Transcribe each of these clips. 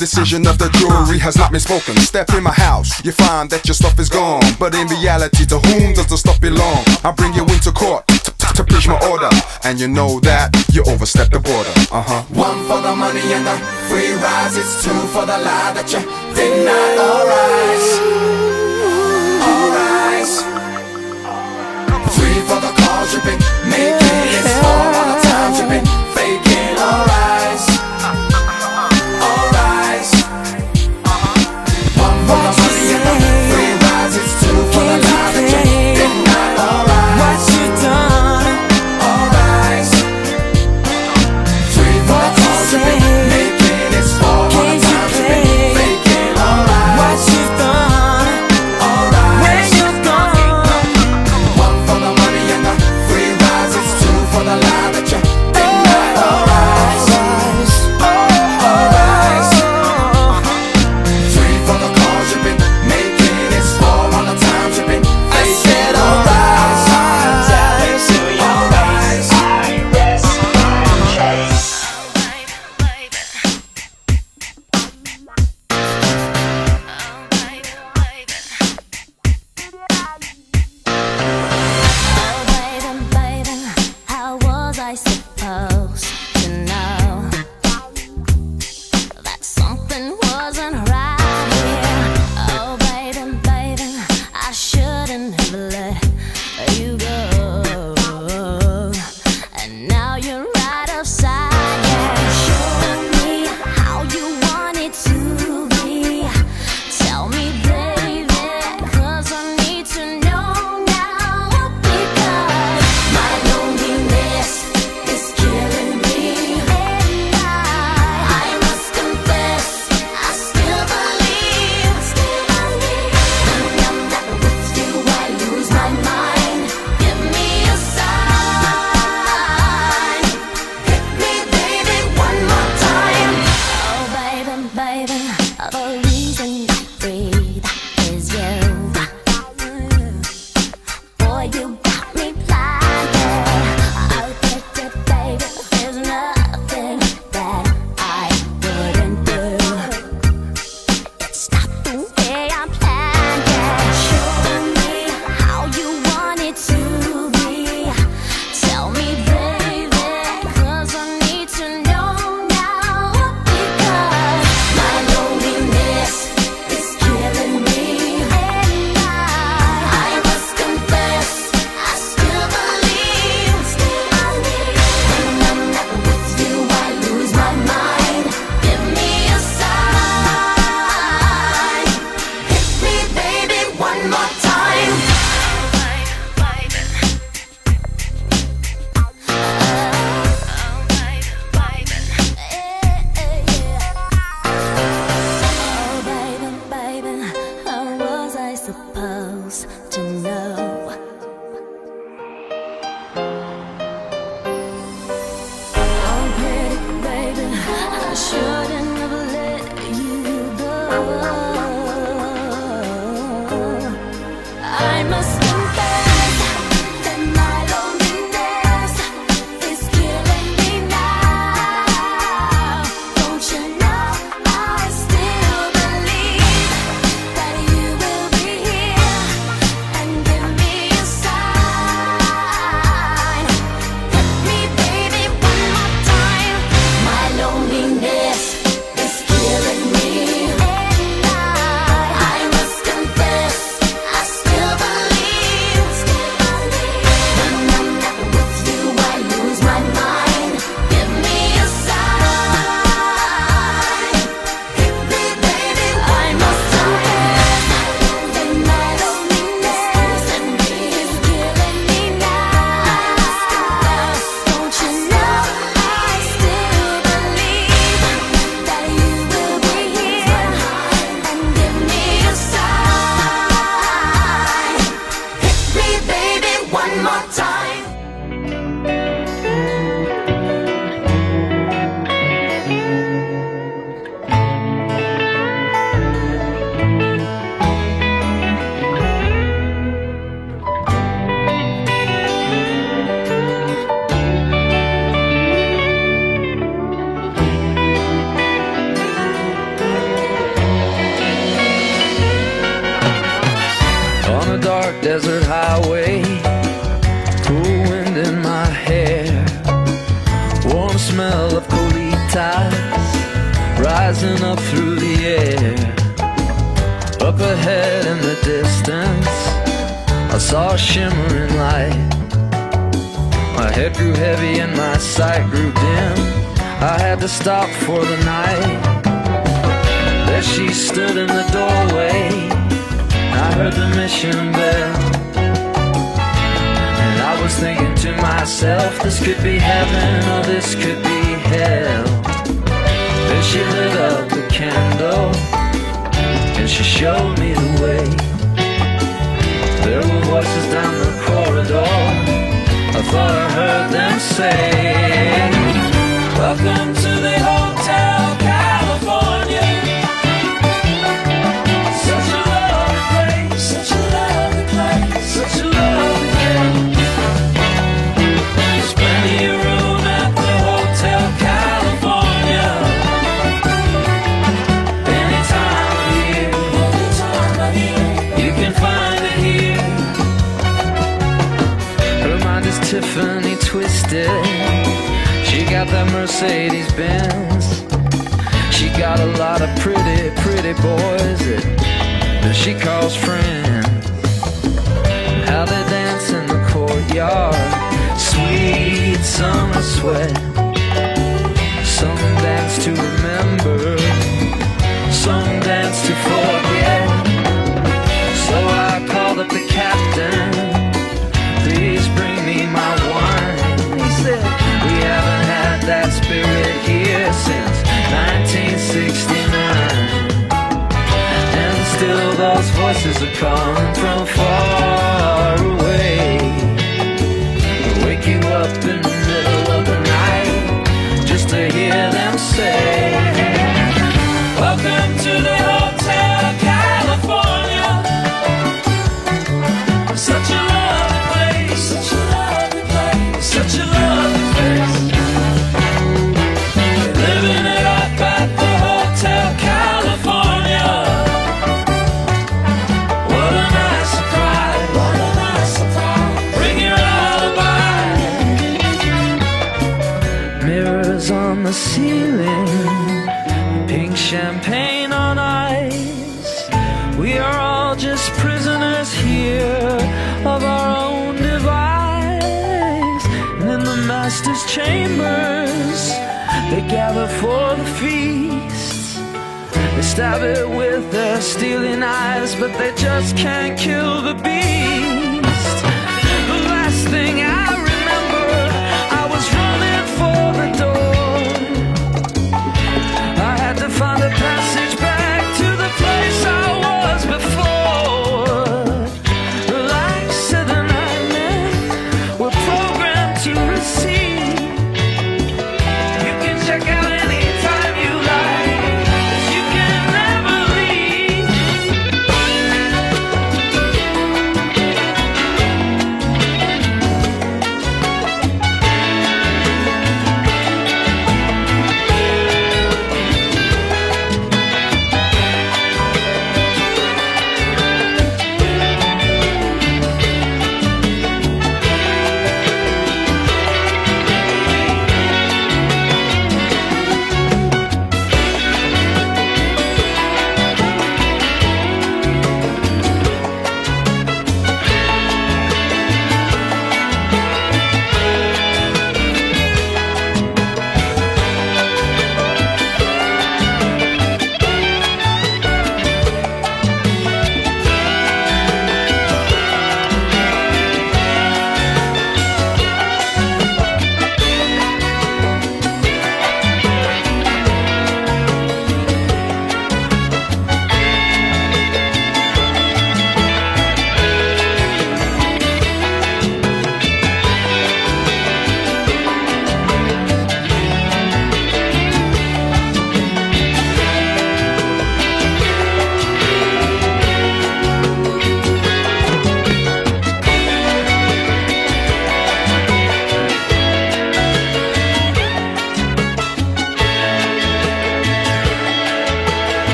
decision of the jury has not been spoken. Step in my house, you find that your stuff is gone. But in reality, to whom does the stuff belong? I bring you into court to preach my order. And you know that you overstep the border. Uh huh. One for the money and the free rise. It's two for the lie that you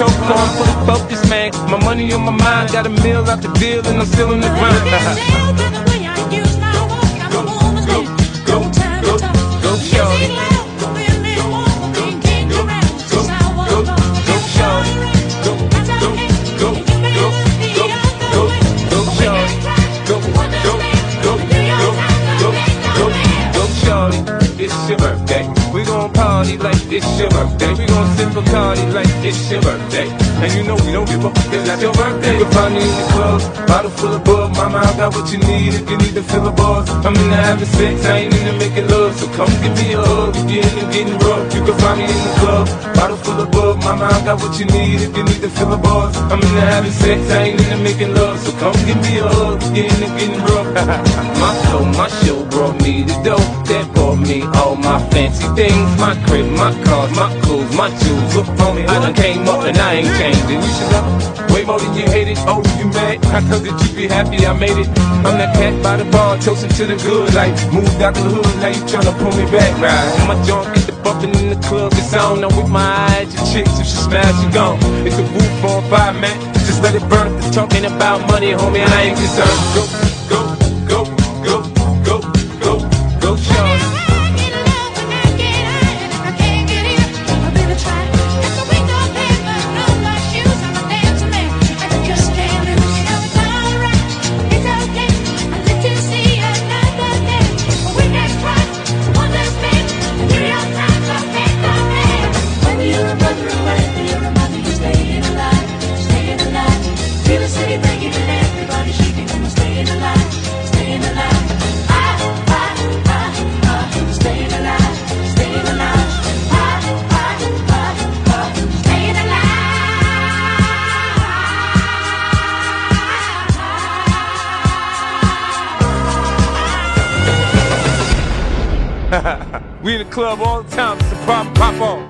choke on, fully focused, man. My money on my mind, got a meal out the deal, and I'm I'm in the having sex, I ain't in the making love. So come give me a hug, we getting, getting rough You can find me in the club, bottle full of mama, I got what you need if you need to fill a bars. I'm into having sex, I ain't into making love. So come give me a hug, get into getting rough. my show, my show brought me the dough. That brought me all my fancy things. My crib, my cars, my clothes, my shoes. Look for me, I done came up and I ain't changed. And you should love way more than you hate it. Oh, you mad? I told you you be happy I made it. I'm that cat by the bar, toasting to the good life. Moved out the hood, now you tryna pull me back, right? My junk get the bumping in the club, it's on. I'm with my eyes, your chick if she smiles, she gone. It's a roof on fire, man. Just let it burn. If talking about money, homie, I ain't concerned. Go, go, go, go, go, go, go, go, Sean. Club all the time. It's a pop, pop on.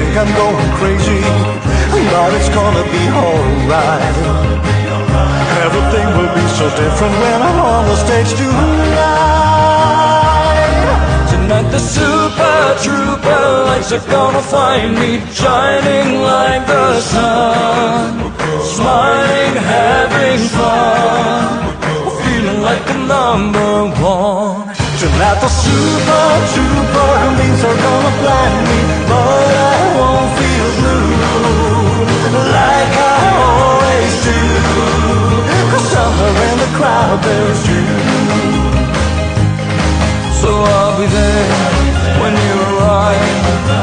think I'm going crazy But it's gonna be alright. Everything will be so different when I'm on the stage tonight. Tonight the Super Trouper lights are gonna find me shining like the sun, smiling, having fun, feeling like a number one. Tonight the Super Trouper means are gonna blind me, but I like I always in the crowd there's you. So I'll be there when you arrive.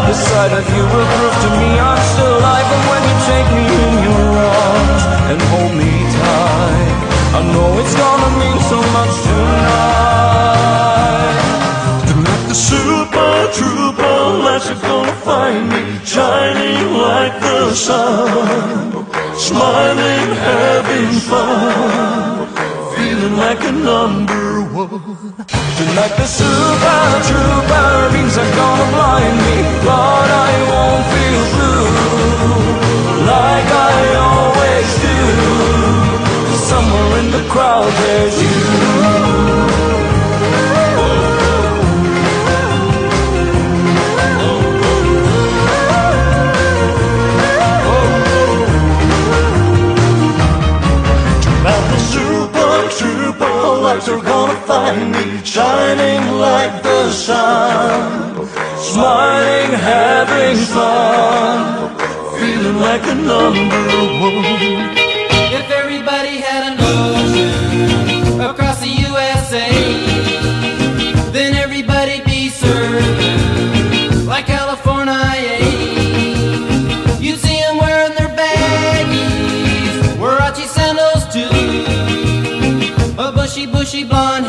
The sight of you will prove to me I'm still alive. And when you take me in your arms and hold me tight, I know it's gonna mean so much tonight. The super lights are gonna find me shining like the sun, smiling, having fun, feeling like a number one. Tonight the Super Trouper beams are gonna blind me, but I won't feel blue like I always do. Somewhere in the crowd there's you. Lights are gonna find me shining like the sun, smiling, having fun, feeling like a number one. Bushy blonde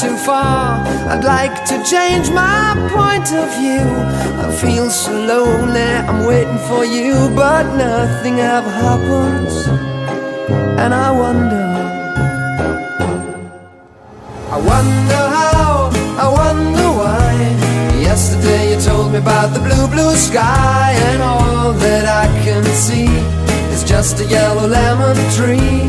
too far. I'd like to change my point of view. I feel so lonely, I'm waiting for you, but nothing ever happens. And I wonder. I wonder how, I wonder why. Yesterday you told me about the blue, blue sky, and all that I can see is just a yellow lemon tree.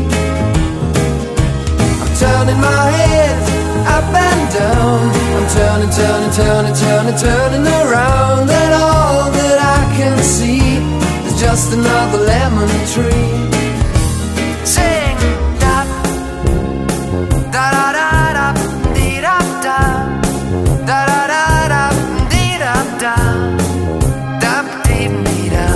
I'm turning my head up and down. I'm turning, turning, turning, turning, turning around, and all that I can see is just another lemon tree. Sing da da da da da dee da da da da da da dee da da da dee dee da.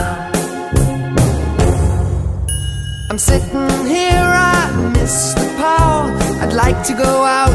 I'm sitting here, I miss the power. I'd like to go out,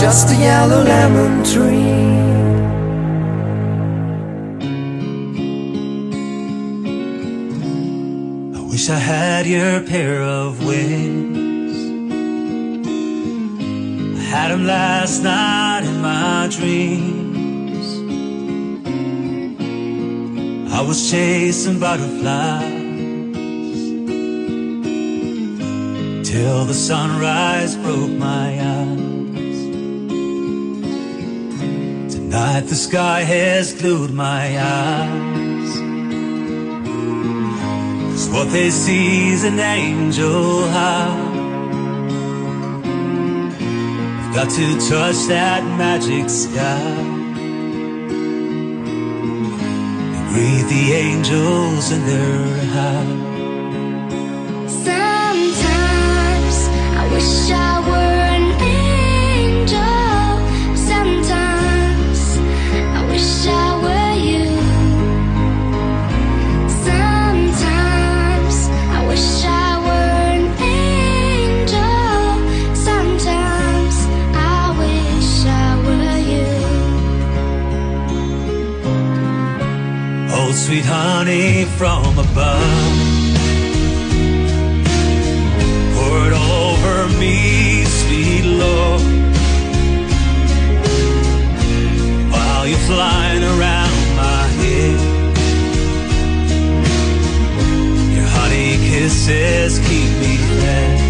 just a yellow lemon tree. I wish I had your pair of wings. I had them last night in my dreams. I was chasing butterflies till the sunrise broke my eyes. Tonight the sky has glued my eyes. 'Cause what they see is an angel high. I've got to touch that magic sky. And greet the angels in their high. Sometimes I wish I were an angel. Sweet honey from above. Pour it over me, sweet Lord. While you're flying around my head. Your honey kisses keep me fed.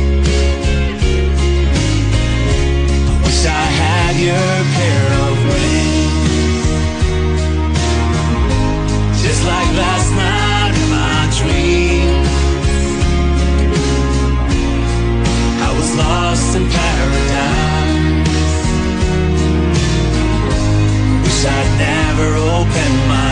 I wish I had your in paradise. Wish I'd never opened my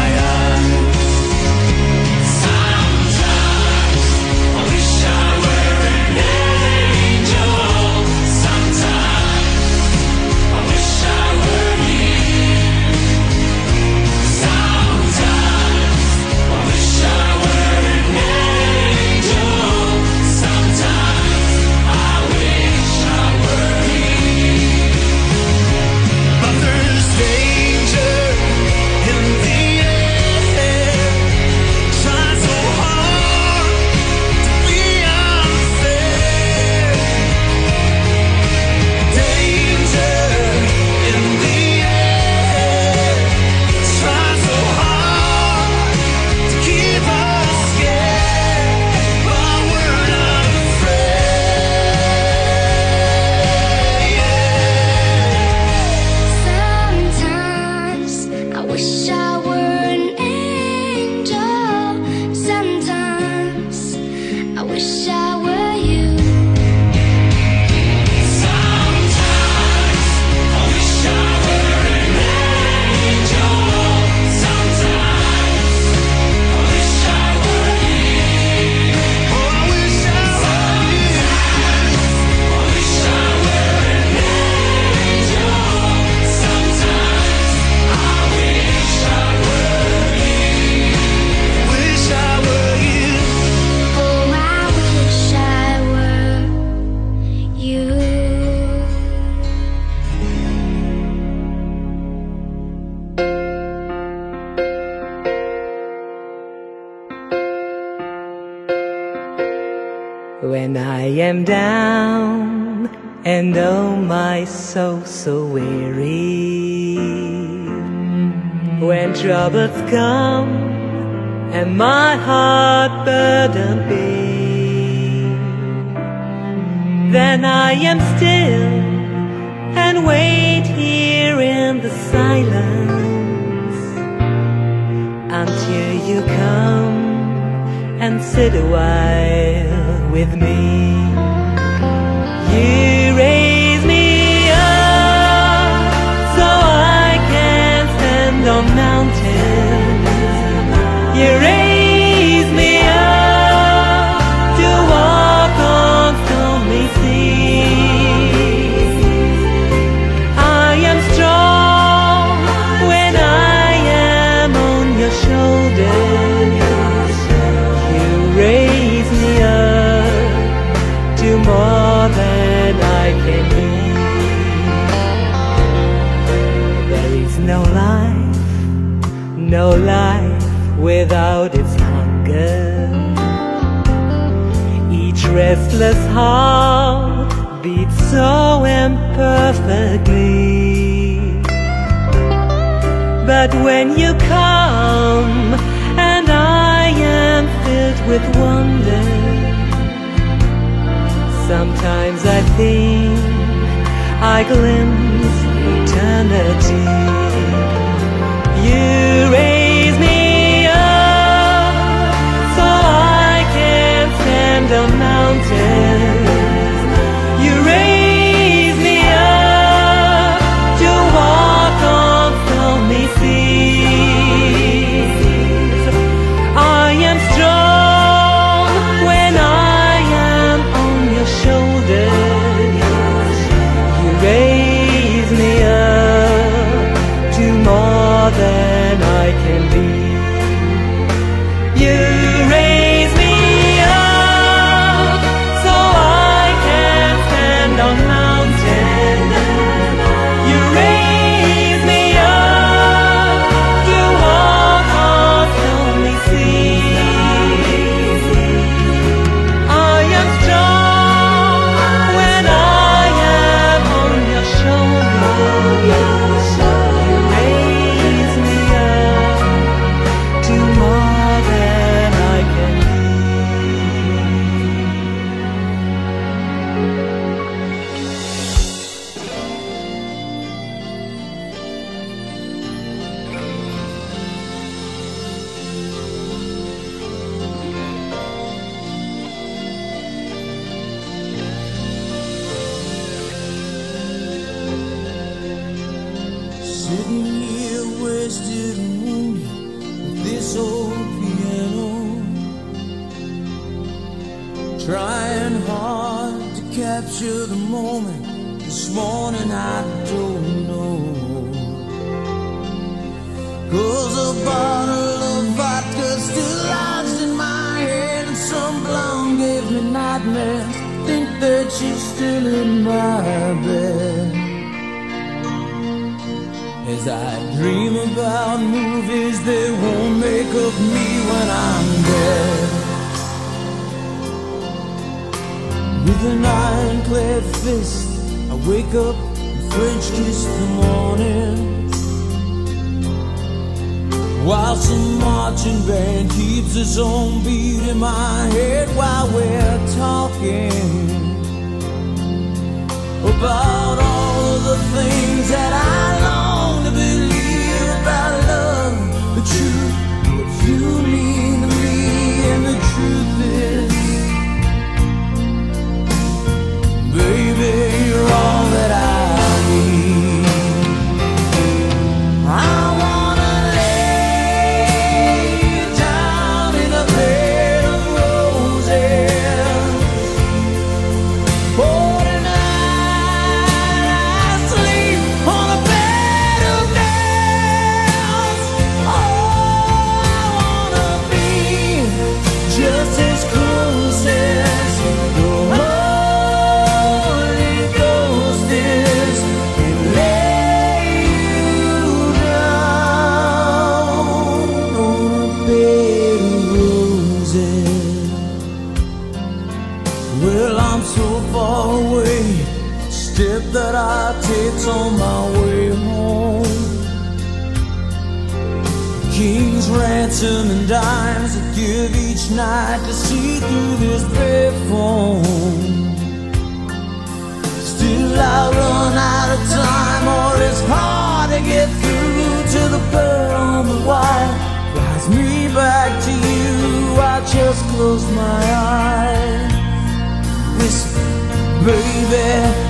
come and my heart burdened be, then I am still and wait here in the silence until you come and sit a while with me. restless heart beats so imperfectly. But when you come and I am filled with wonder Sometimes I think I glimpse eternity. marching band keeps its own beat in my head while we're talking.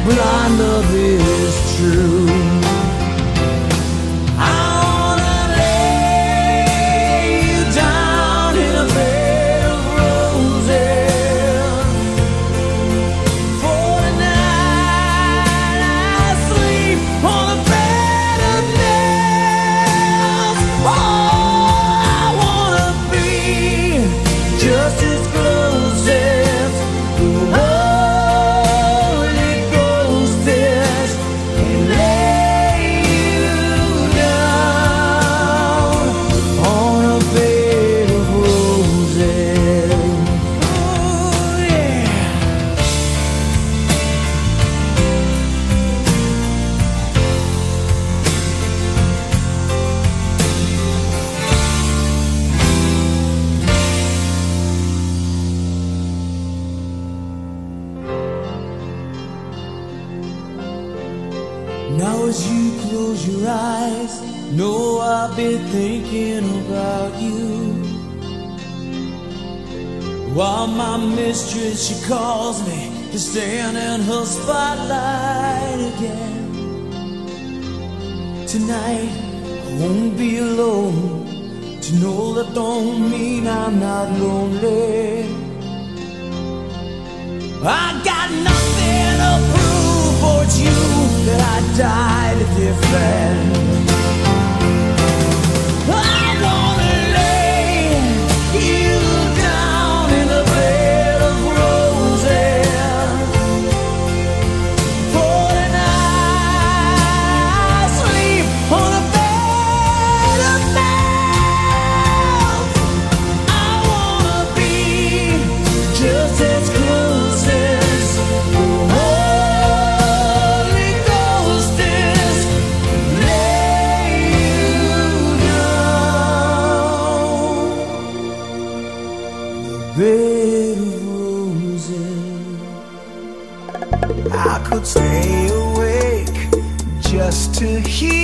blind love is true. She calls me to stand in her spotlight again. Tonight I won't be alone. To know that don't mean I'm not lonely. I got nothing to prove towards you that I died a different. to hear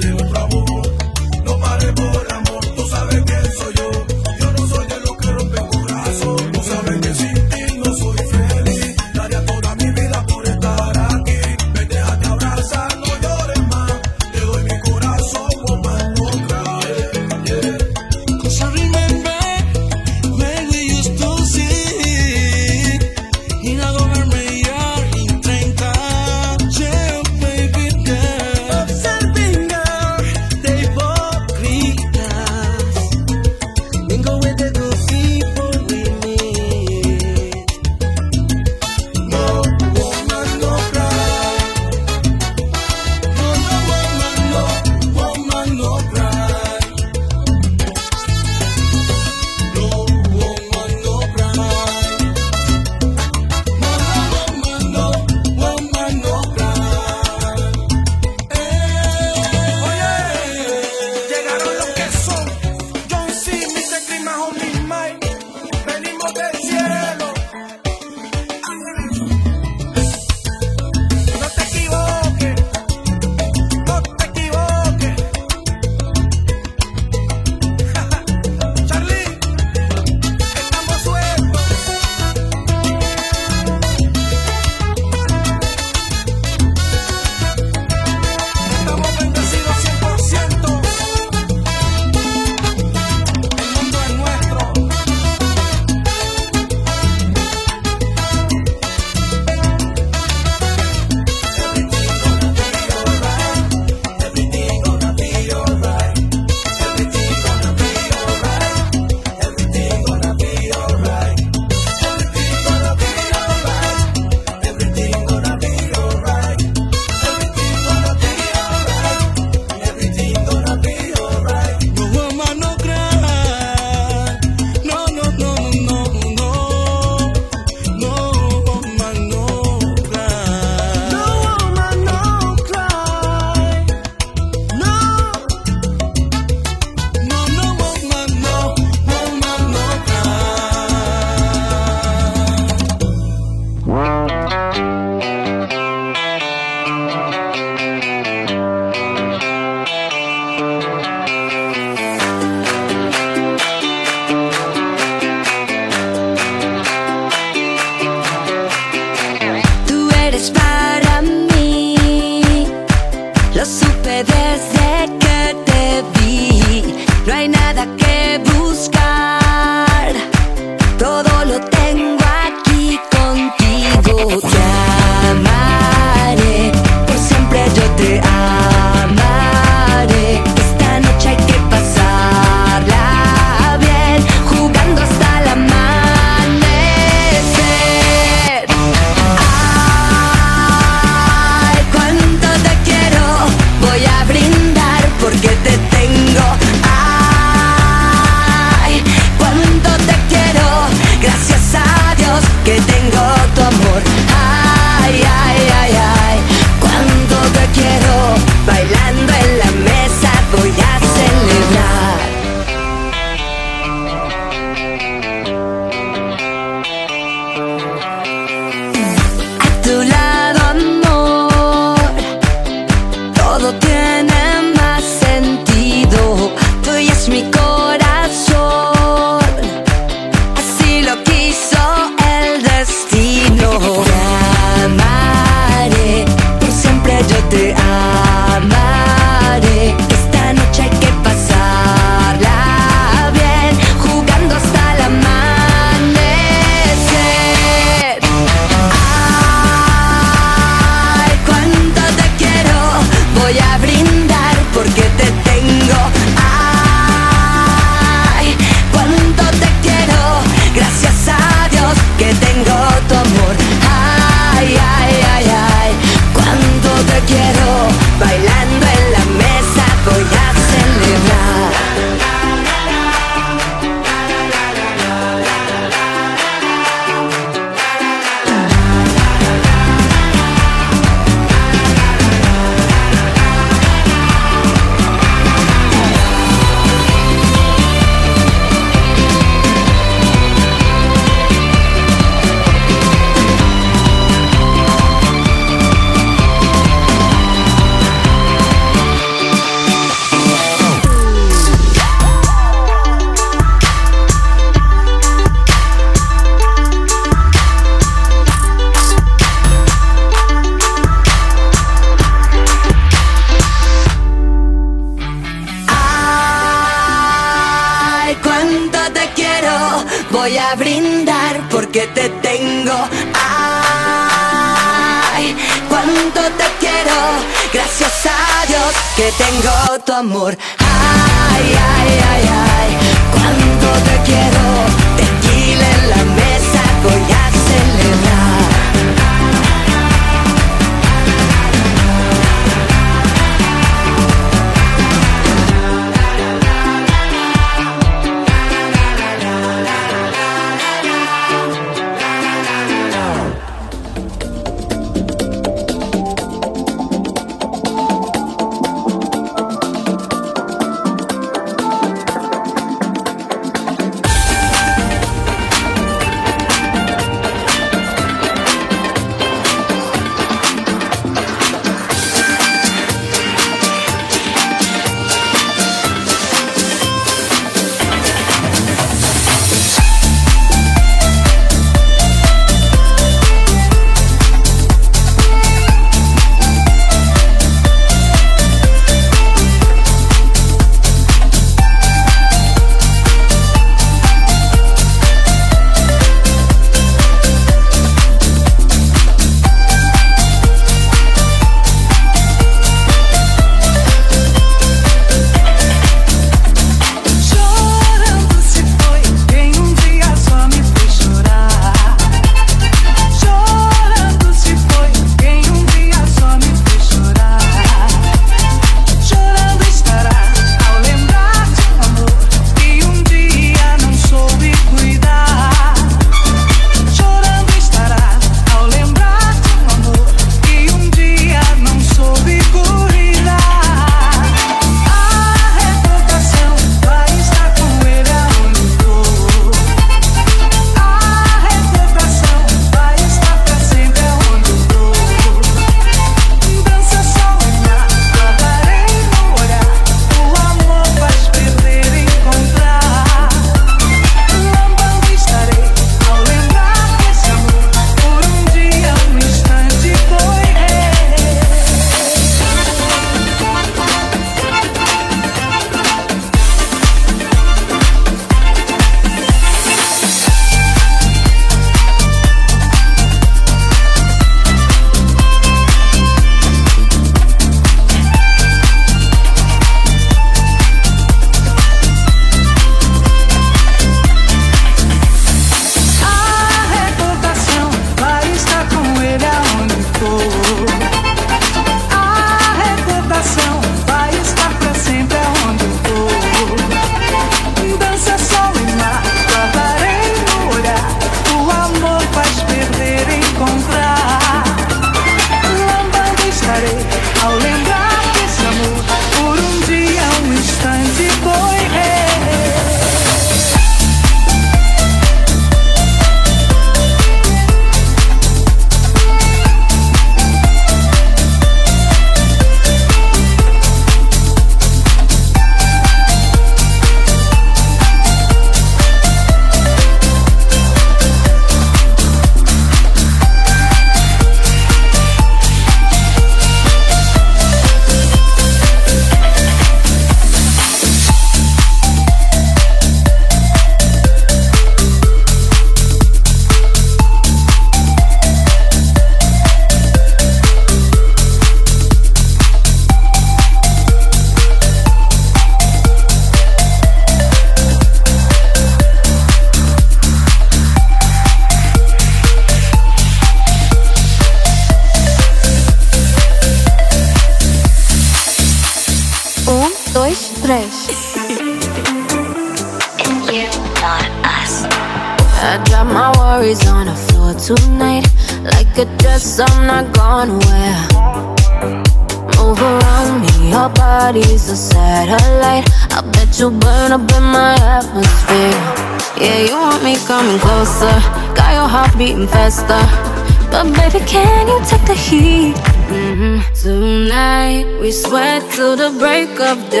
break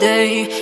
day.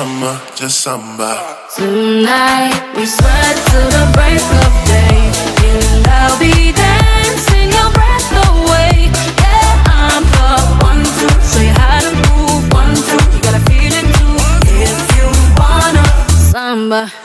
summer, just summer. Tonight we sweat till the break of day, and I'll be dancing your breath away. Yeah, I'm the one to say how to move. One, two, you gotta feel it too. If you wanna summer.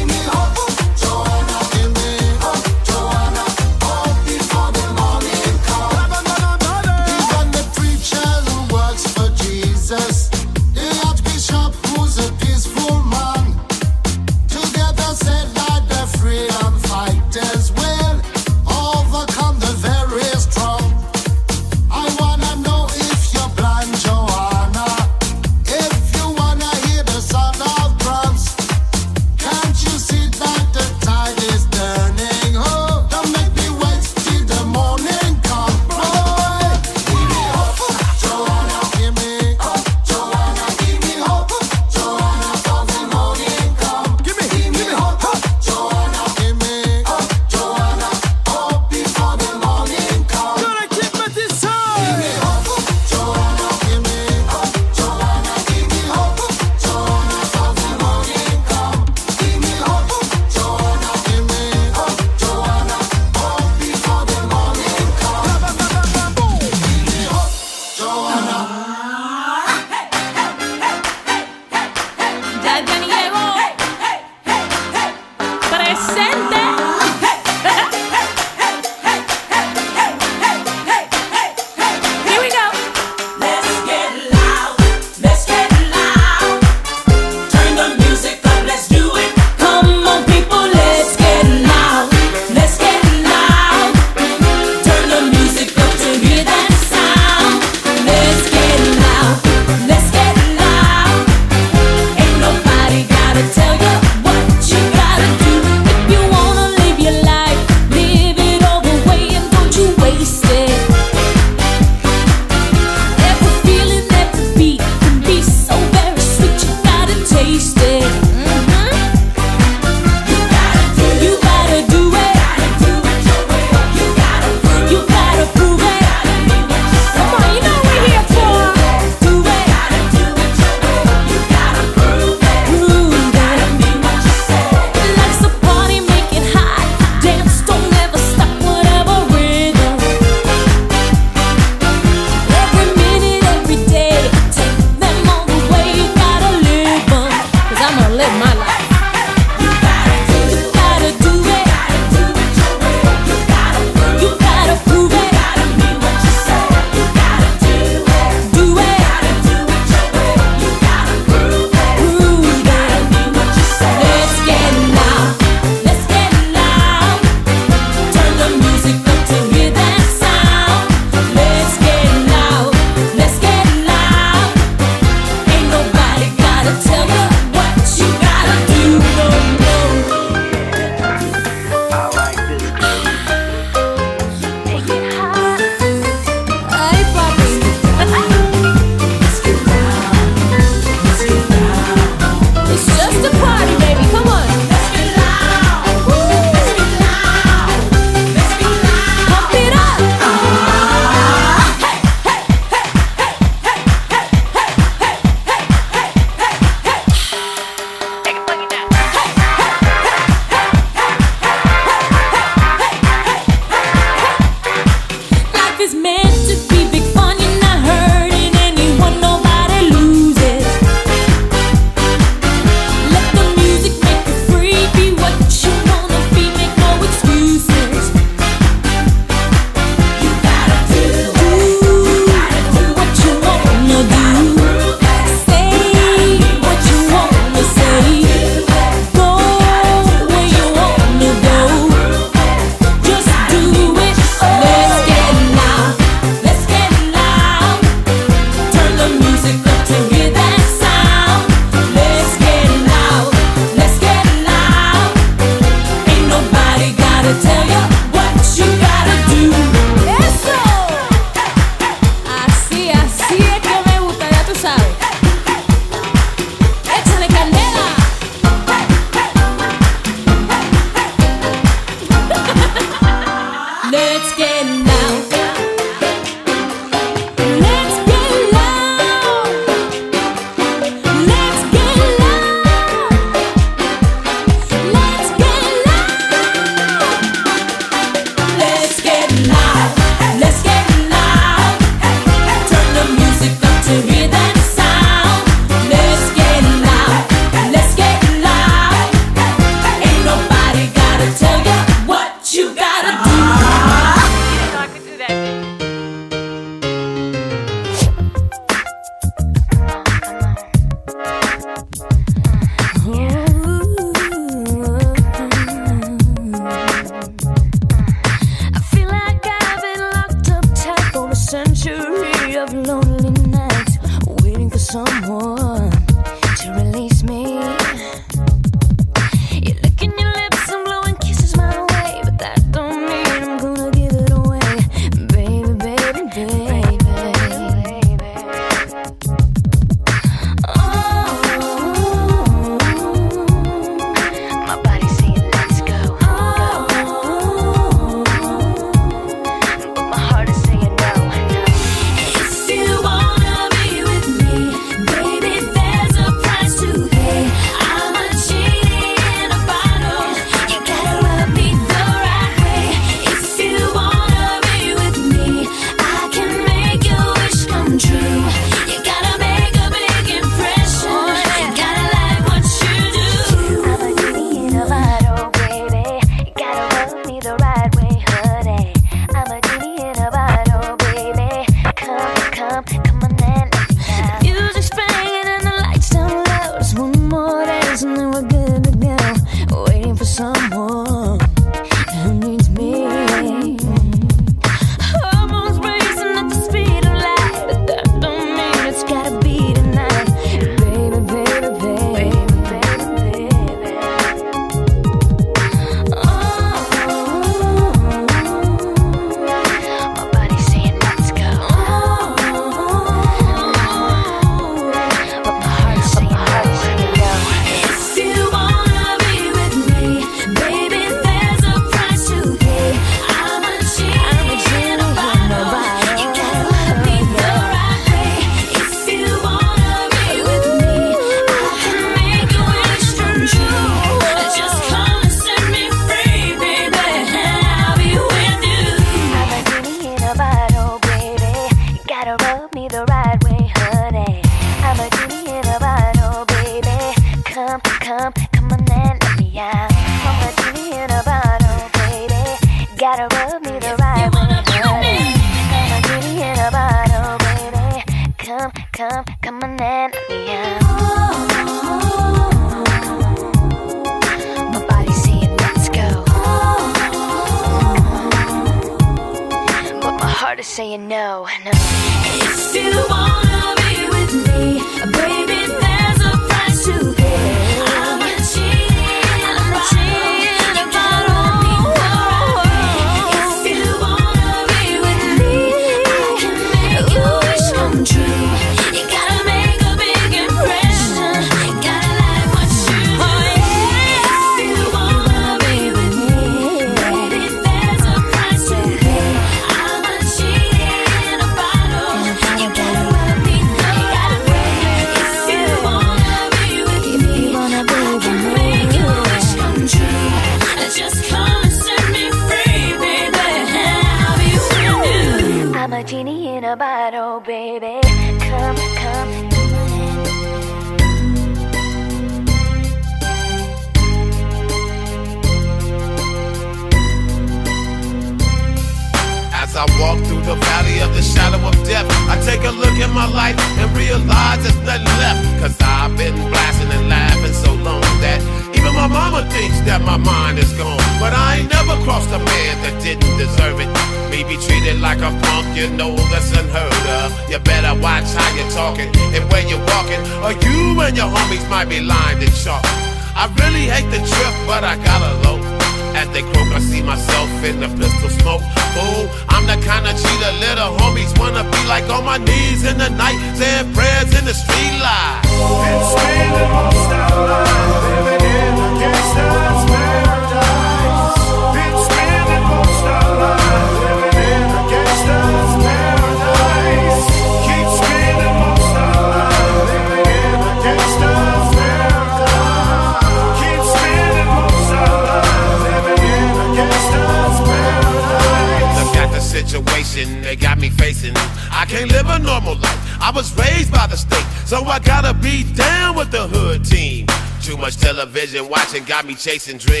Chasing dreams.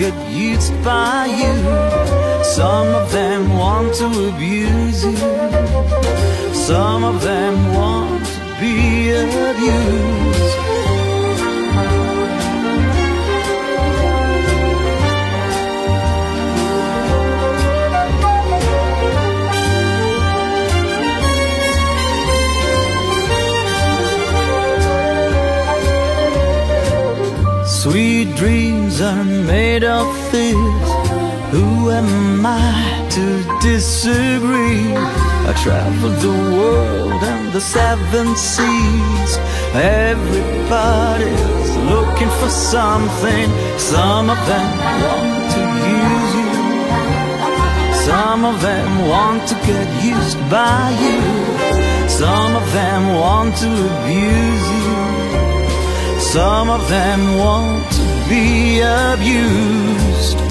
Good used by you. Some of them want to abuse you. Some of them traveled the world and the seven seas. Everybody's looking for something. Some of them want to use you. Some of them want to get used by you. Some of them want to abuse you. Some of them want to be abused.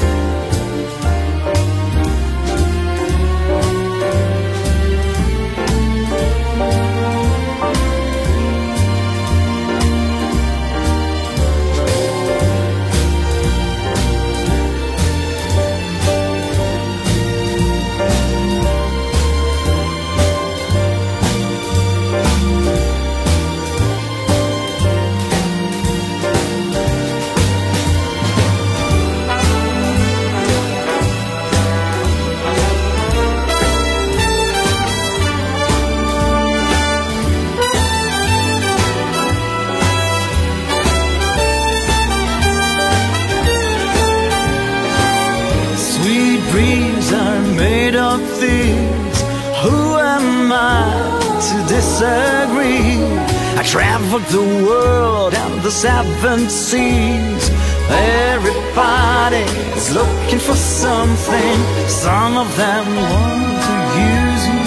Seven seas. Everybody's looking for something. Some of them want to use you.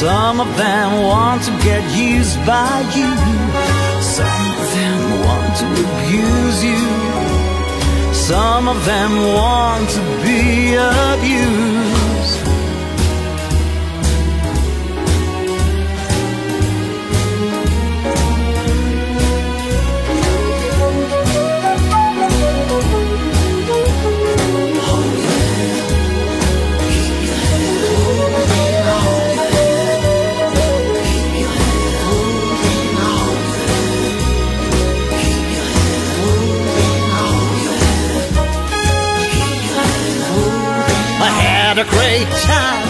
Some of them want to get used by you. Some of them want to abuse you. Some of them want to be abused. ইচ্ছা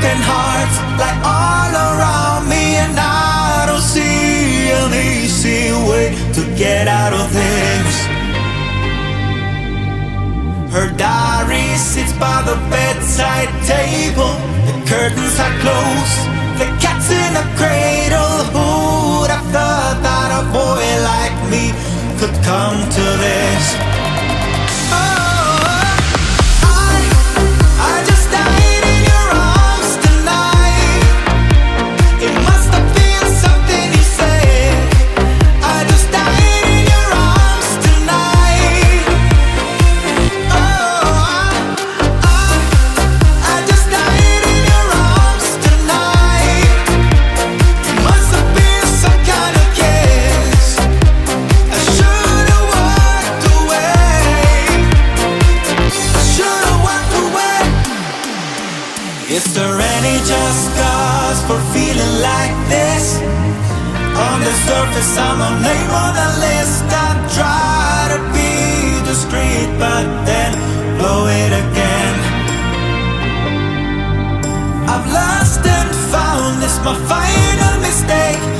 broken hearts lie all around me, and I don't see an easy way to get out of this. Her diary sits by the bedside table. The curtains are closed. The cat's in a cradle. Who'd have thought that a boy like me could come to this? a final mistake.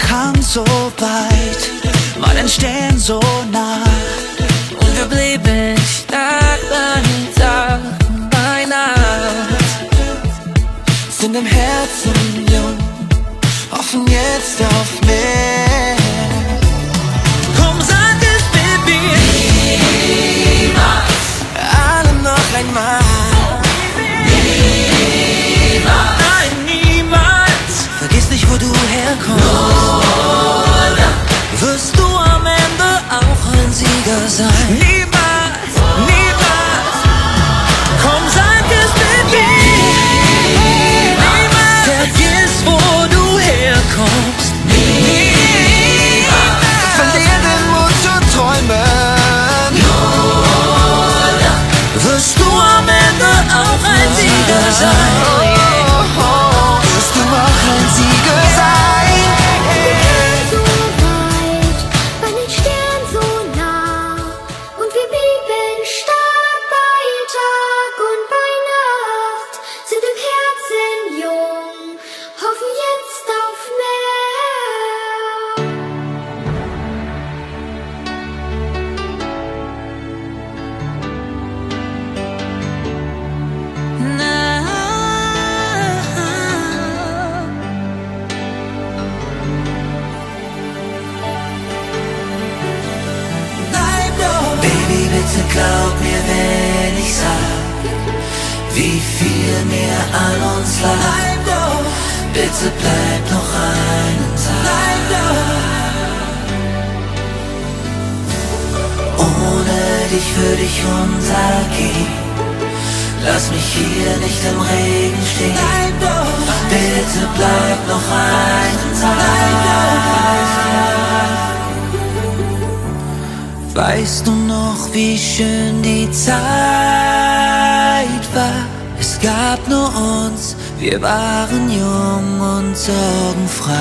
kam so weit, waren entstehen so nah. Und wir blieben Tag an Tag bei Nacht. Sind im Herzen jung, hoffen jetzt auf mich. Cause I Wir waren jung und sorgenfrei.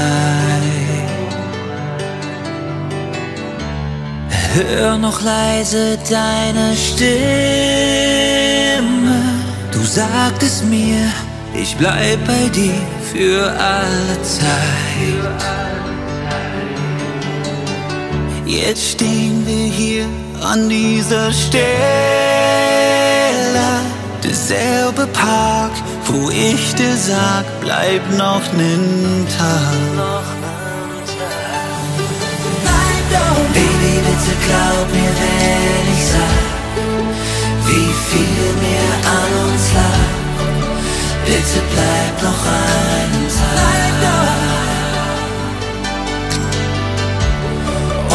Hör noch leise deine Stimme. Du sagtest mir, ich bleib bei dir für alle Zeit. Jetzt stehen wir hier an dieser Stelle, derselbe Park wo ich dir sag, bleib noch nen Tag. Baby, bitte glaub mir, wenn ich sag, wie viel mir an uns lag. Bitte bleib noch einen Tag.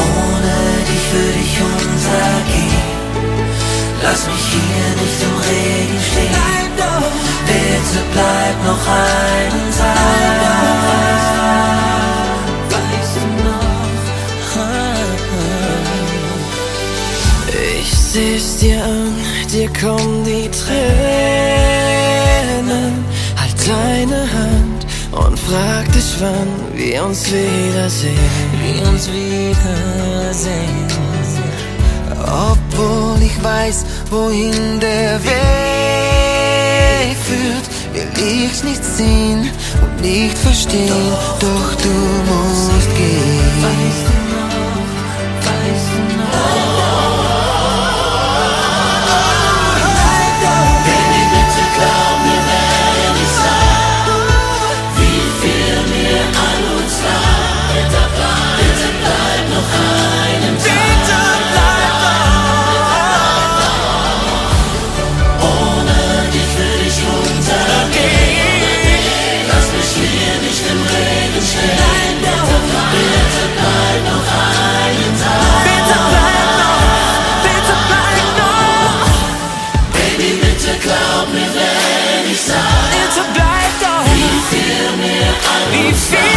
Ohne dich würde ich untergehen. Lass mich hier nicht im Regen stehen. Bleib doch. Bitte bleib noch einen Tag. Weißt du noch? Ich seh's dir an, dir kommen die Tränen. Halt deine Hand und frag dich, wann wir uns wiedersehen. Wir uns wiedersehen. Obwohl ich weiß, wohin der Weg führt. Will ich nicht sehen und nicht verstehen, doch du musst gehen. me feel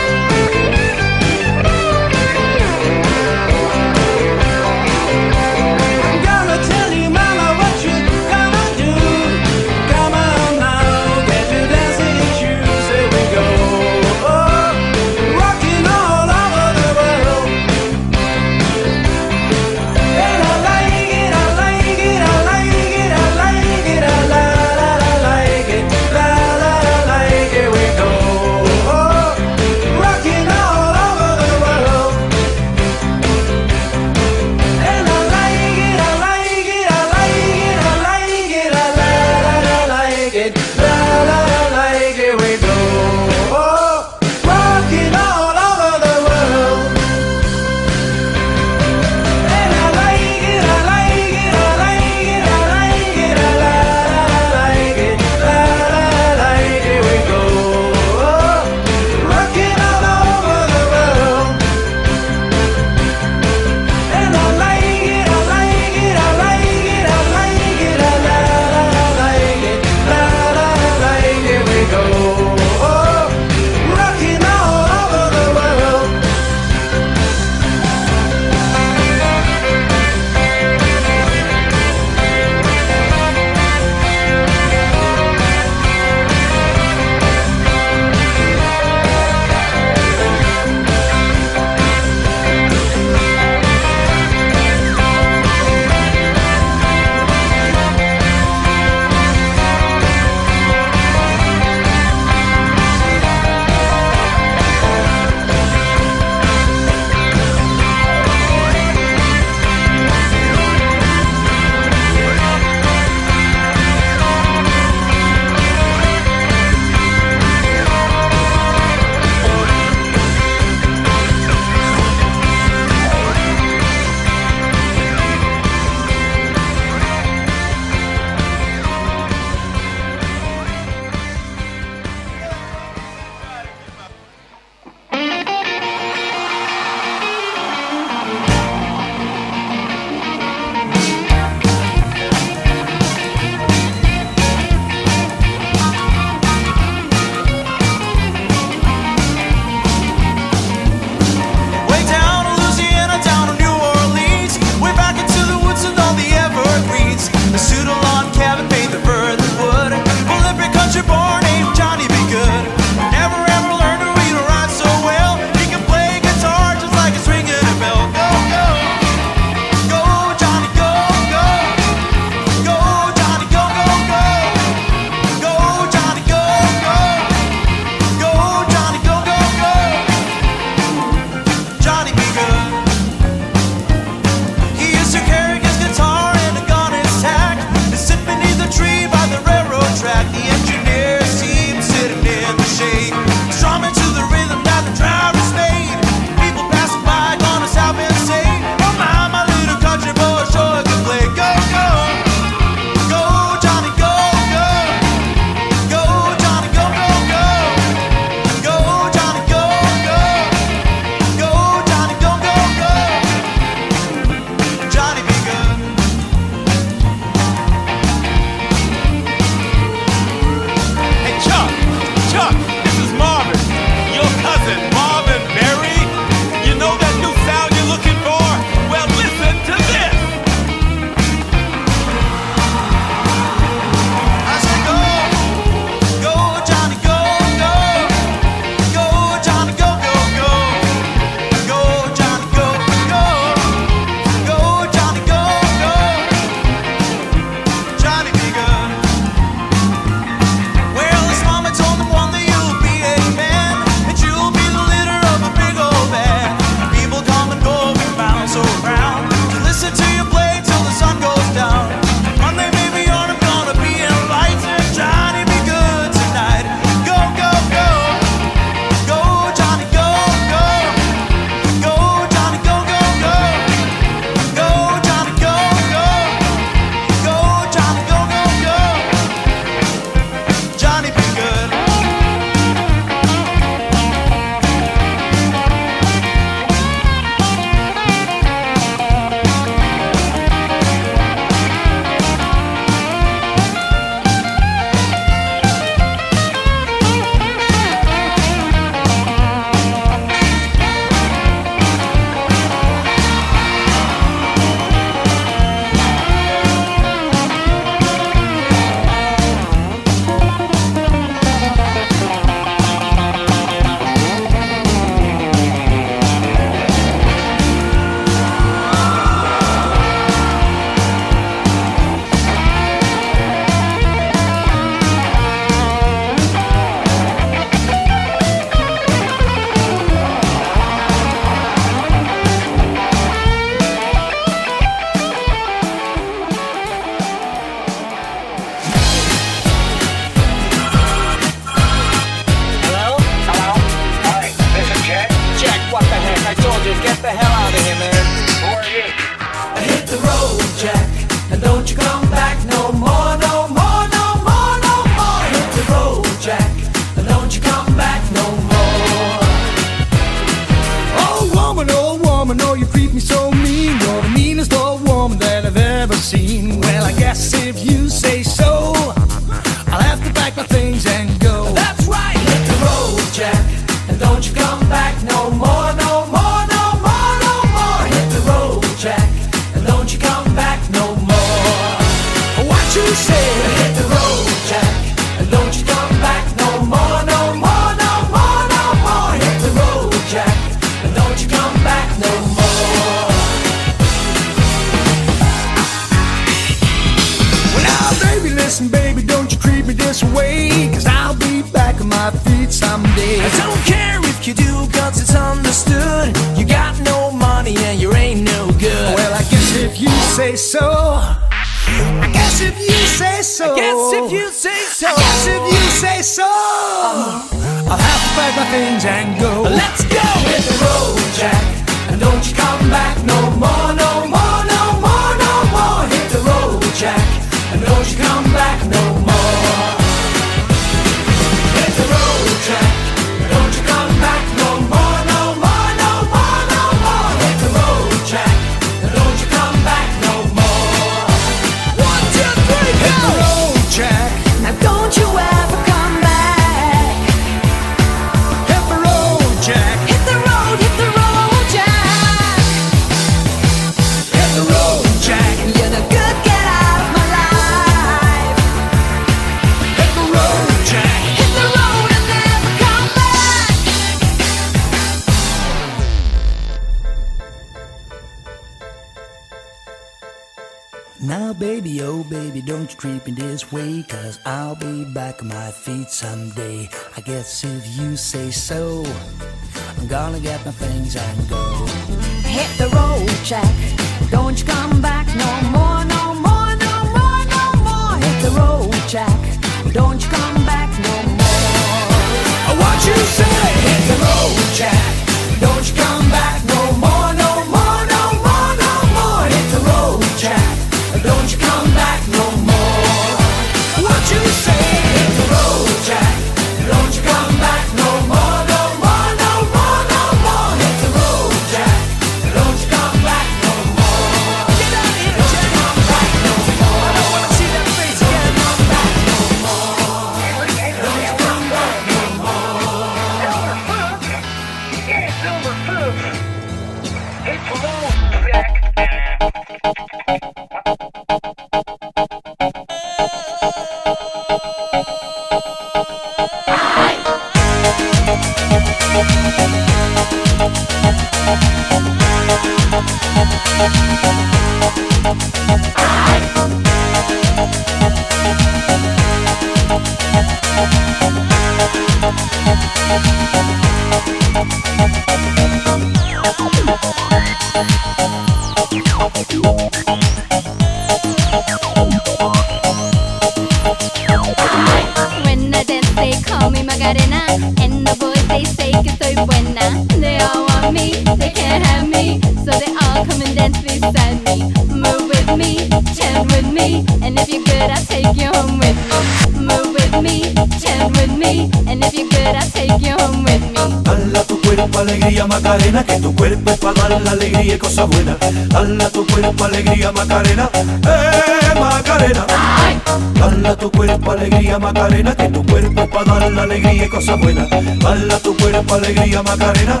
Que tu cuerpo pa' dar la alegría y cosas buenas. Bala tu cuerpo, alegría, Macarena,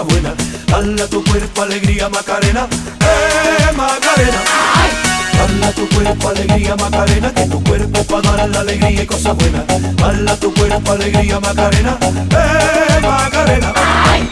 cosa buena. Dala tu cuerpo alegría, Macarena. ¡Eh, Macarena! Dala tu cuerpo alegría, Macarena. Que tu cuerpo para dar la alegría y cosas buenas. Dala tu cuerpo alegría, Macarena. ¡Eh, Macarena! ¡Ay!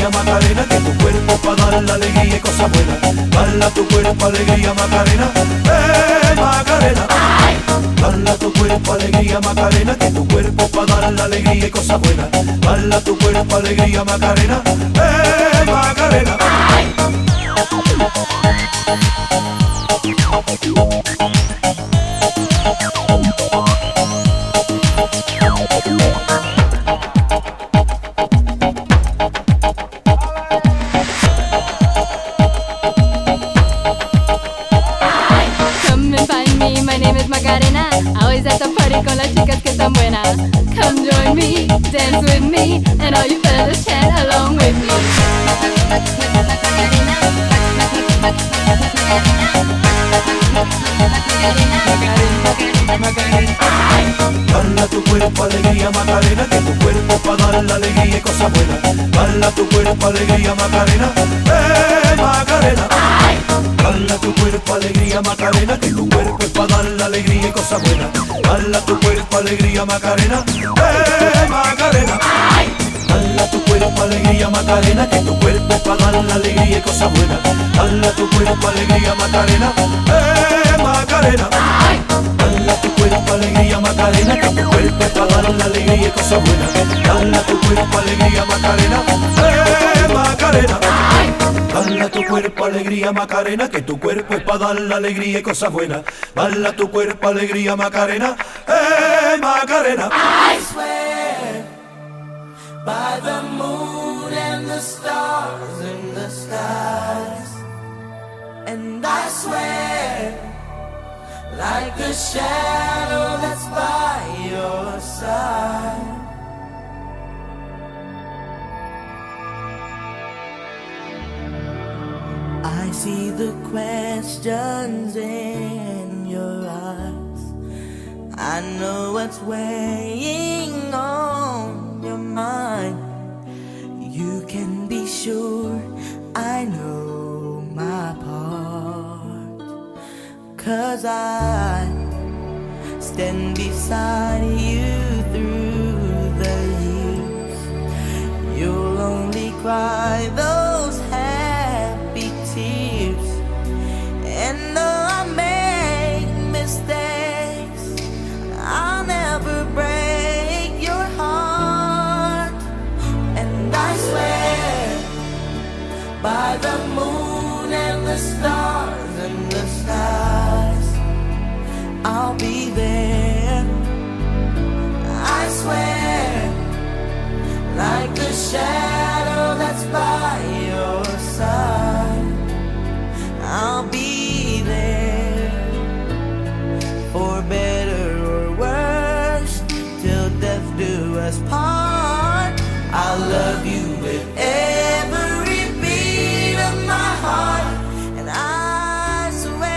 Alegría, Macarena, que tu cuerpo para dar la alegría y cosas buenas. Bala tu cuerpo, alegría, Macarena, eh, Macarena. Bala tu cuerpo, alegría, Macarena, que tu cuerpo para dar la alegría y cosas buenas. Bala tu cuerpo, alegría, Macarena, eh, Macarena. Come y cosas buenas. Bala tu cuerpo, alegría, Macarena, eh, Macarena. Bala tu cuerpo, alegría, Macarena, que tu cuerpo es para dar la alegría y cosas buenas. Bala tu cuerpo, alegría, Macarena, eh, Macarena. Bala tu cuerpo, alegría, Macarena, que tu cuerpo es para dar la alegría y cosas buenas. Bala tu cuerpo, alegría, Macarena, eh, Macarena. Bala tu cuerpo, alegría, Macarena, que tu cuerpo es para dar la alegría y cosas buenas. Bala tu cuerpo, alegría, Macarena, eh, Macarena. Bala tu cuerpo, alegría, Macarena, que tu cuerpo es para dar la alegría y cosas buenas. Bala tu cuerpo, alegría, Macarena, eh, Macarena. I us part. I'll love you with every beat of my heart, and I swear.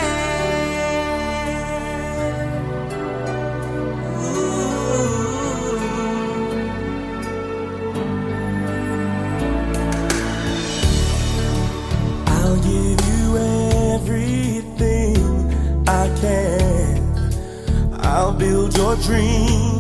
I'll give you everything I can. I'll build your dreams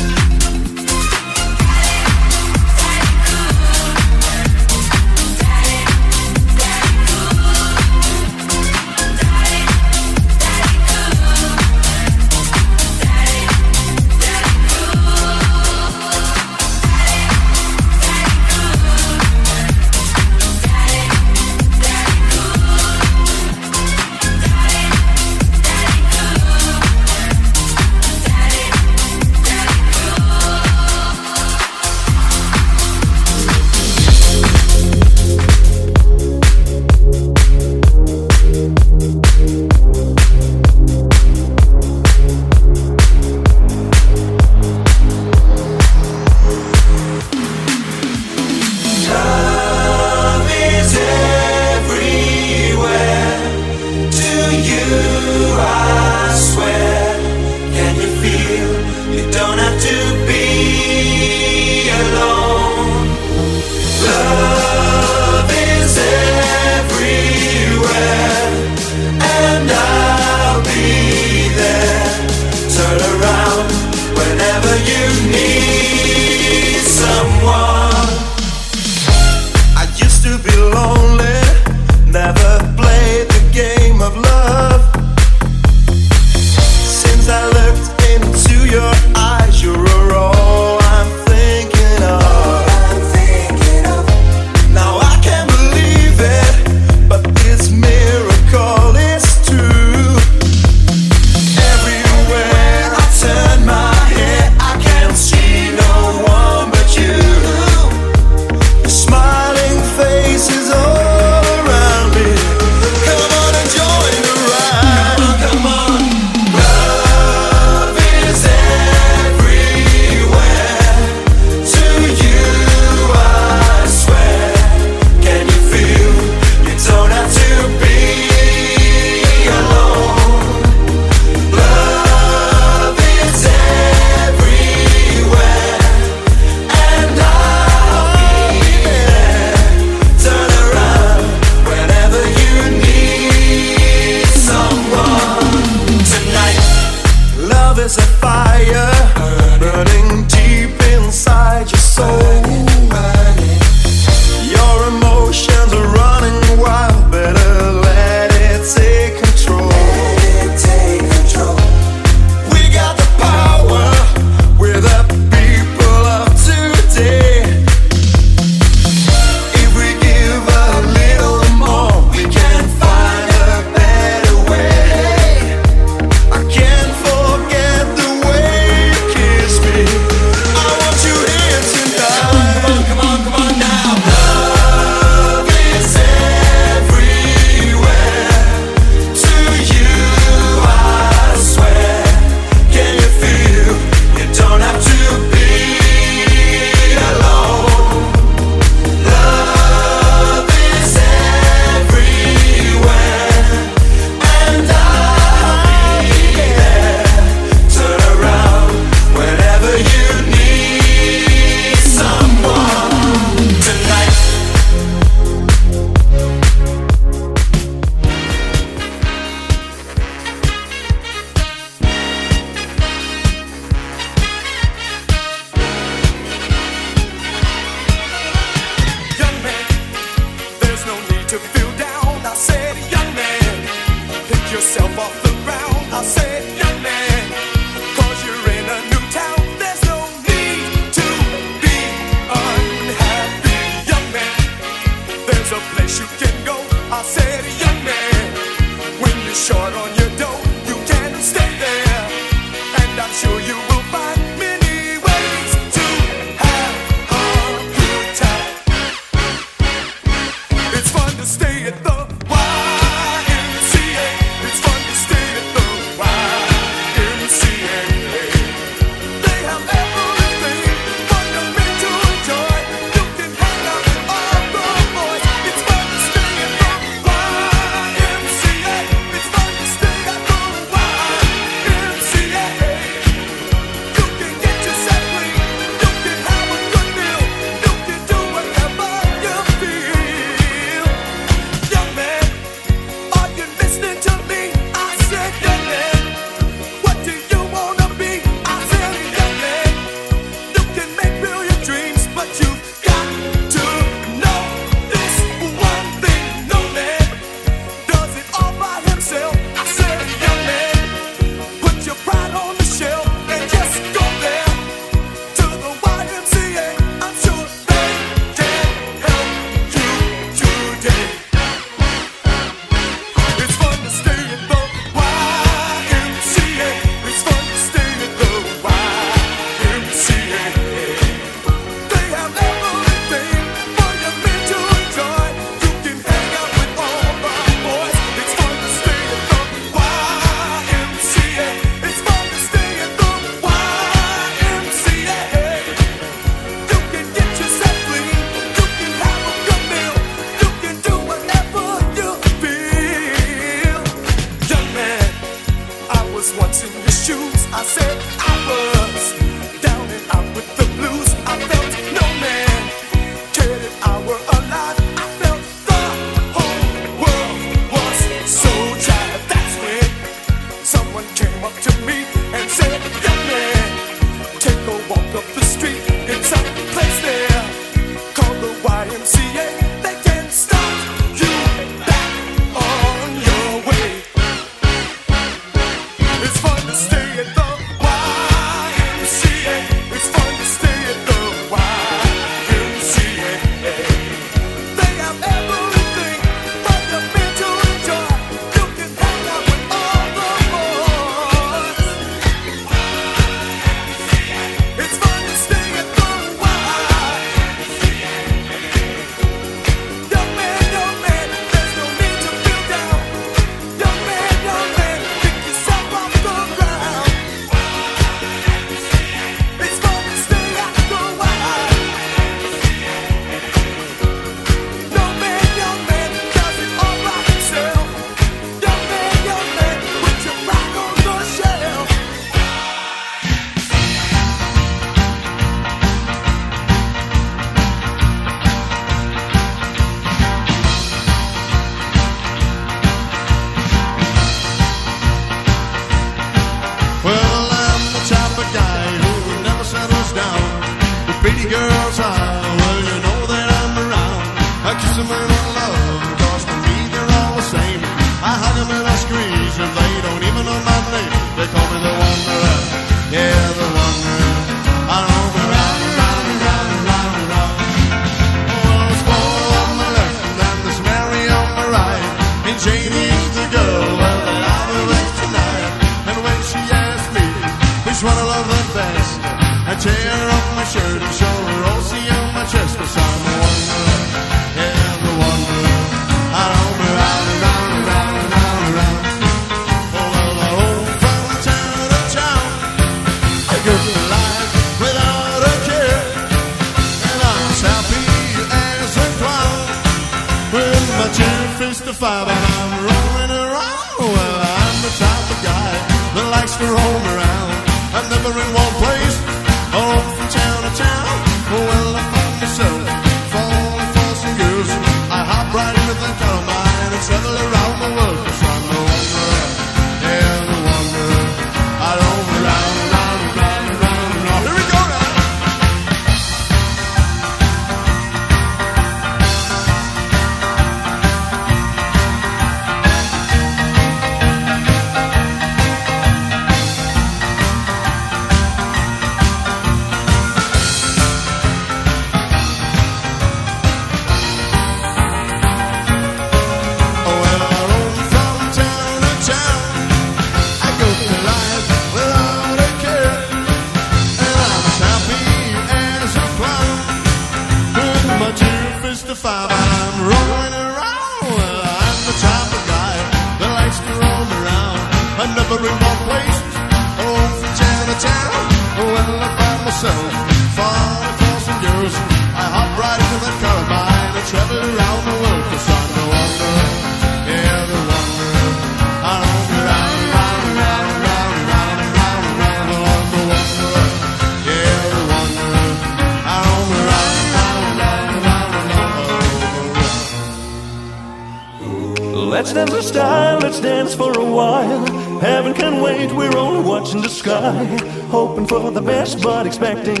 expecting.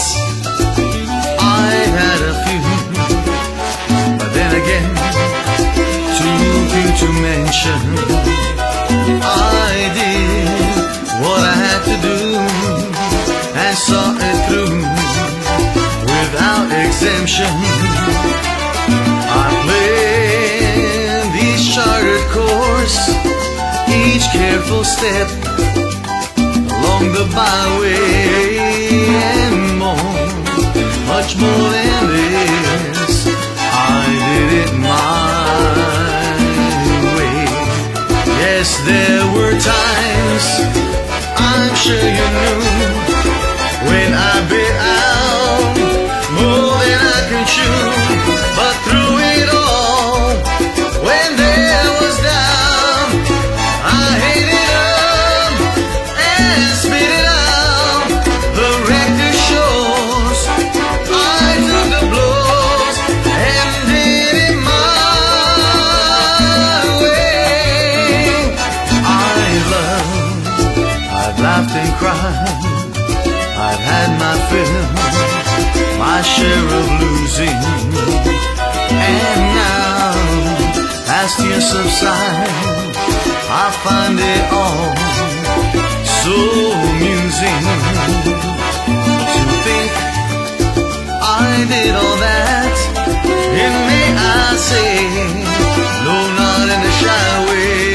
something to mention. I did what I had to do and saw it through without exemption. I planned each charted course, each careful step along the byway and more, much more than this. I did it my there were times I'm sure you knew when I. crime. I've had my fill, my share of losing. And now, as tears subside, I find it all so amusing to think I did all that. And may I say, no, not in a shy way.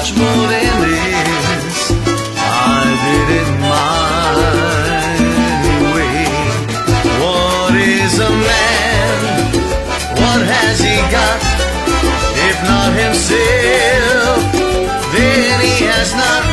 Much more than this. I did it my way. What is a man? What has he got? If not himself, then he has not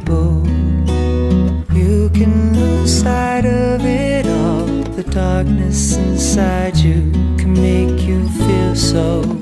people. You can lose sight of it all. The darkness inside you can make you feel so.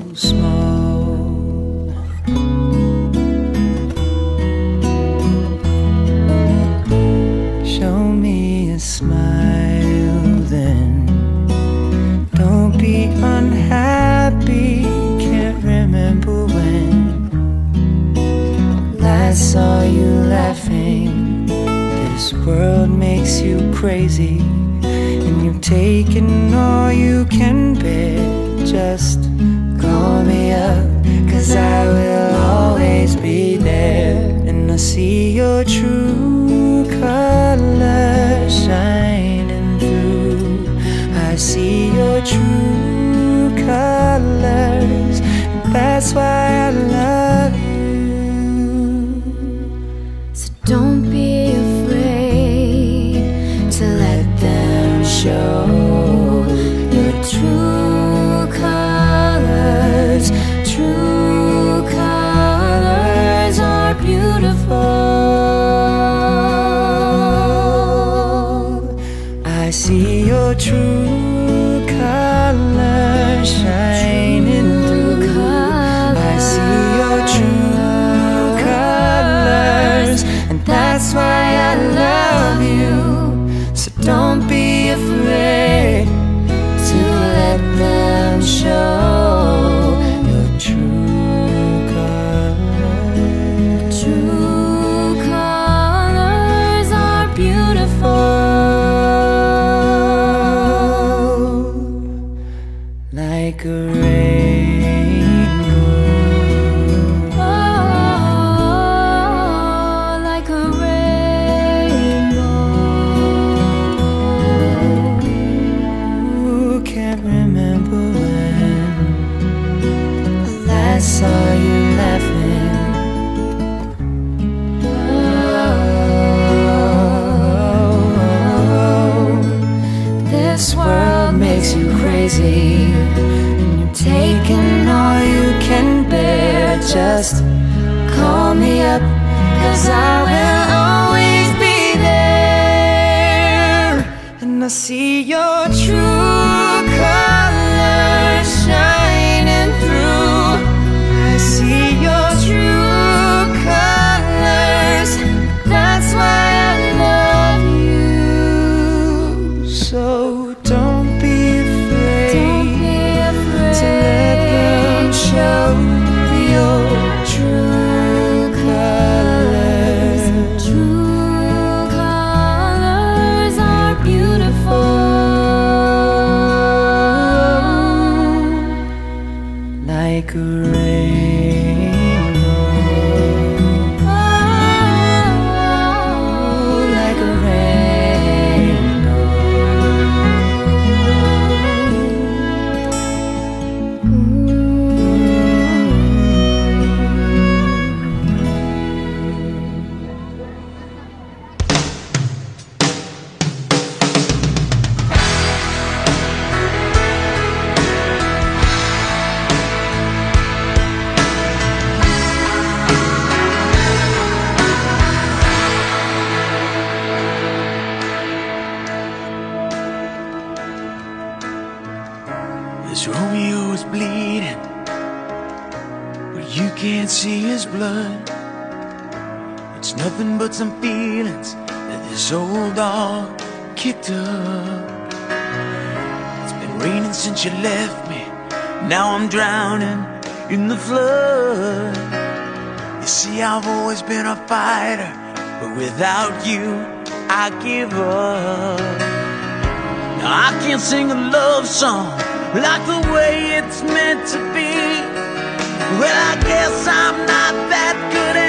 crazy and you've taken all you can bear. Just call me up, cause I will always be there. And I see your true color shining through. I see your true colors, that's why. flood. You see, I've always been a fighter, but without you, I give up. Now, I can't sing a love song like the way it's meant to be. Well, I guess I'm not that good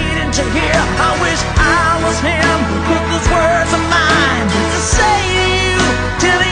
To hear? I wish I was him with those words of mine to say to you till the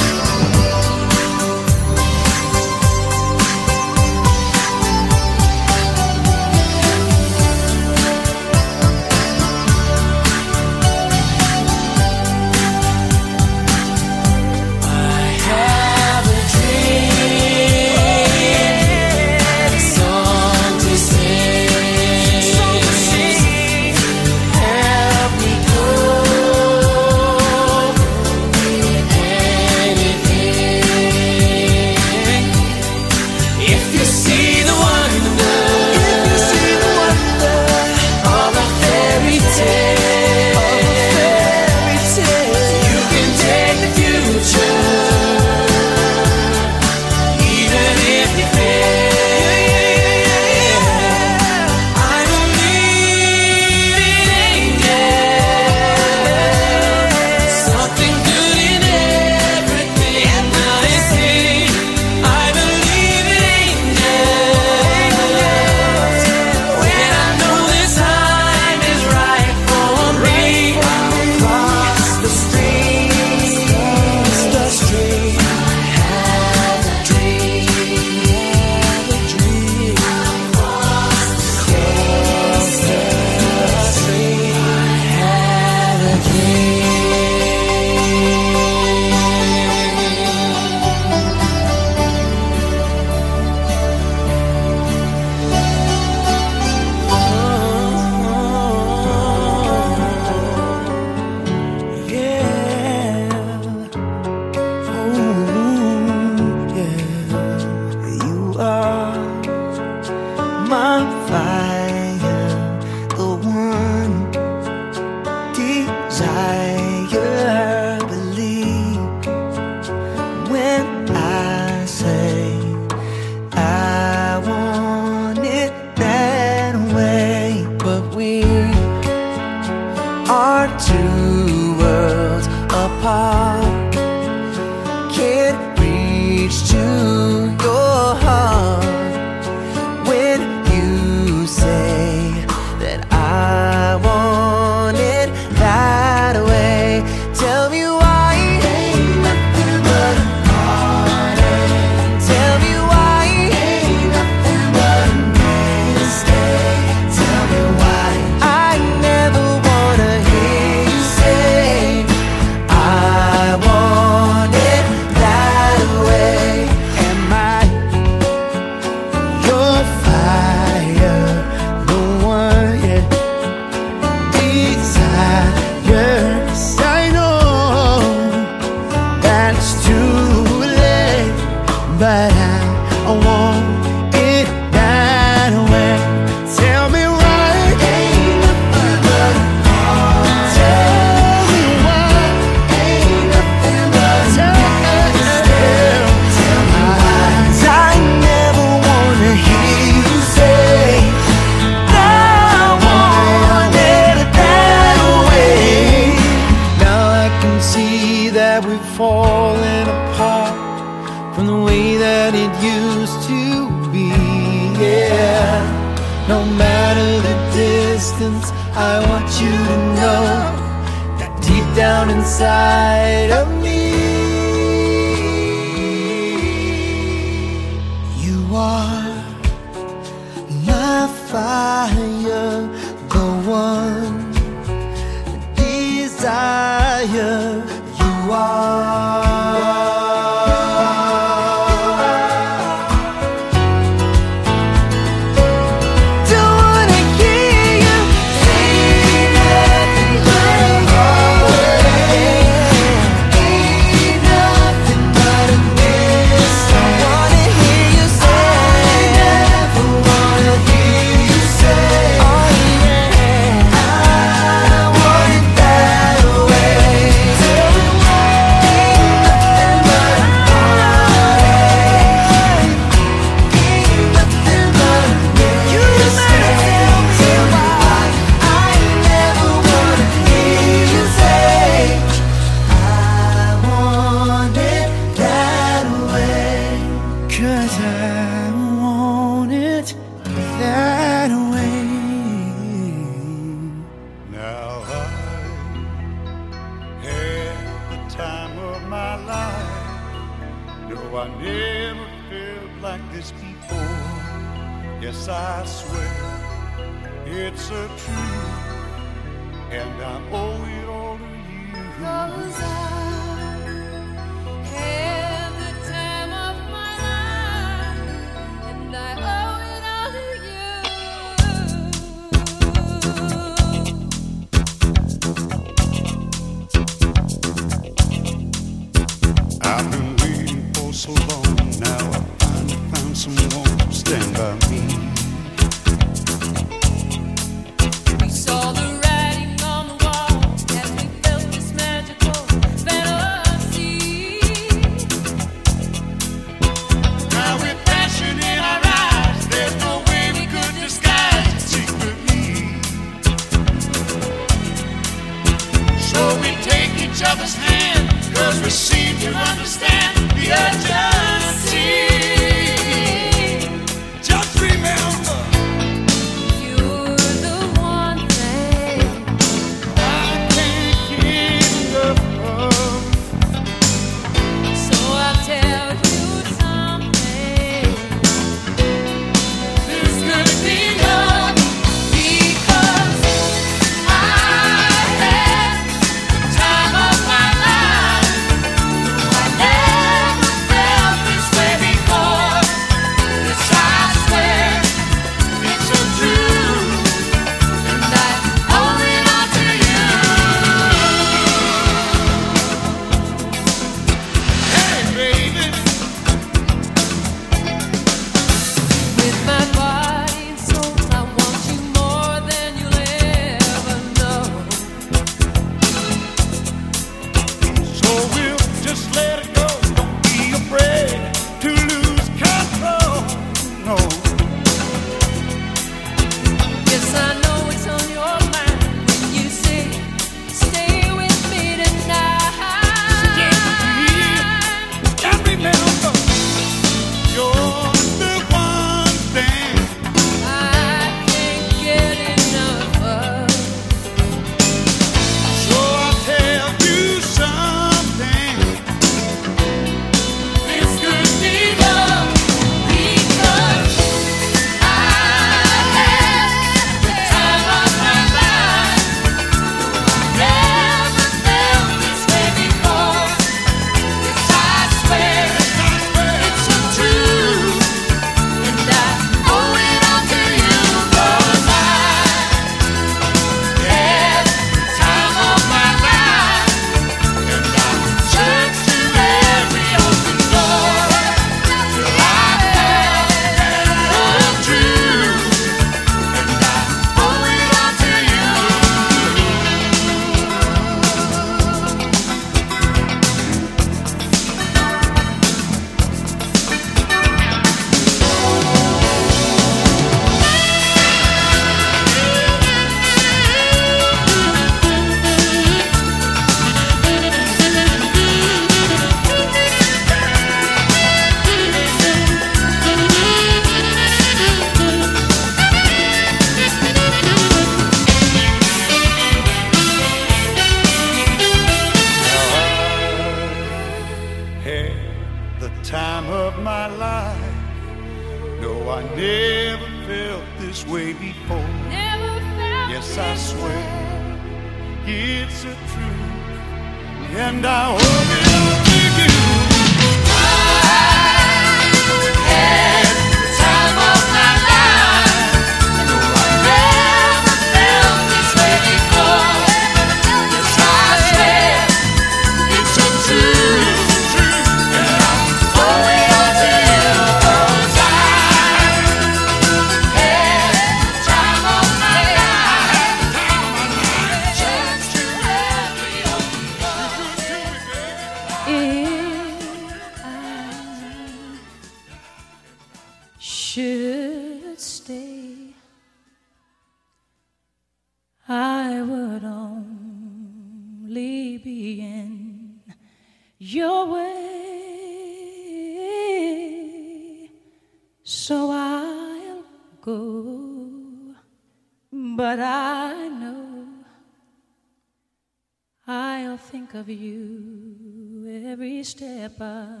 I'll think of you every step of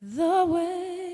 the way.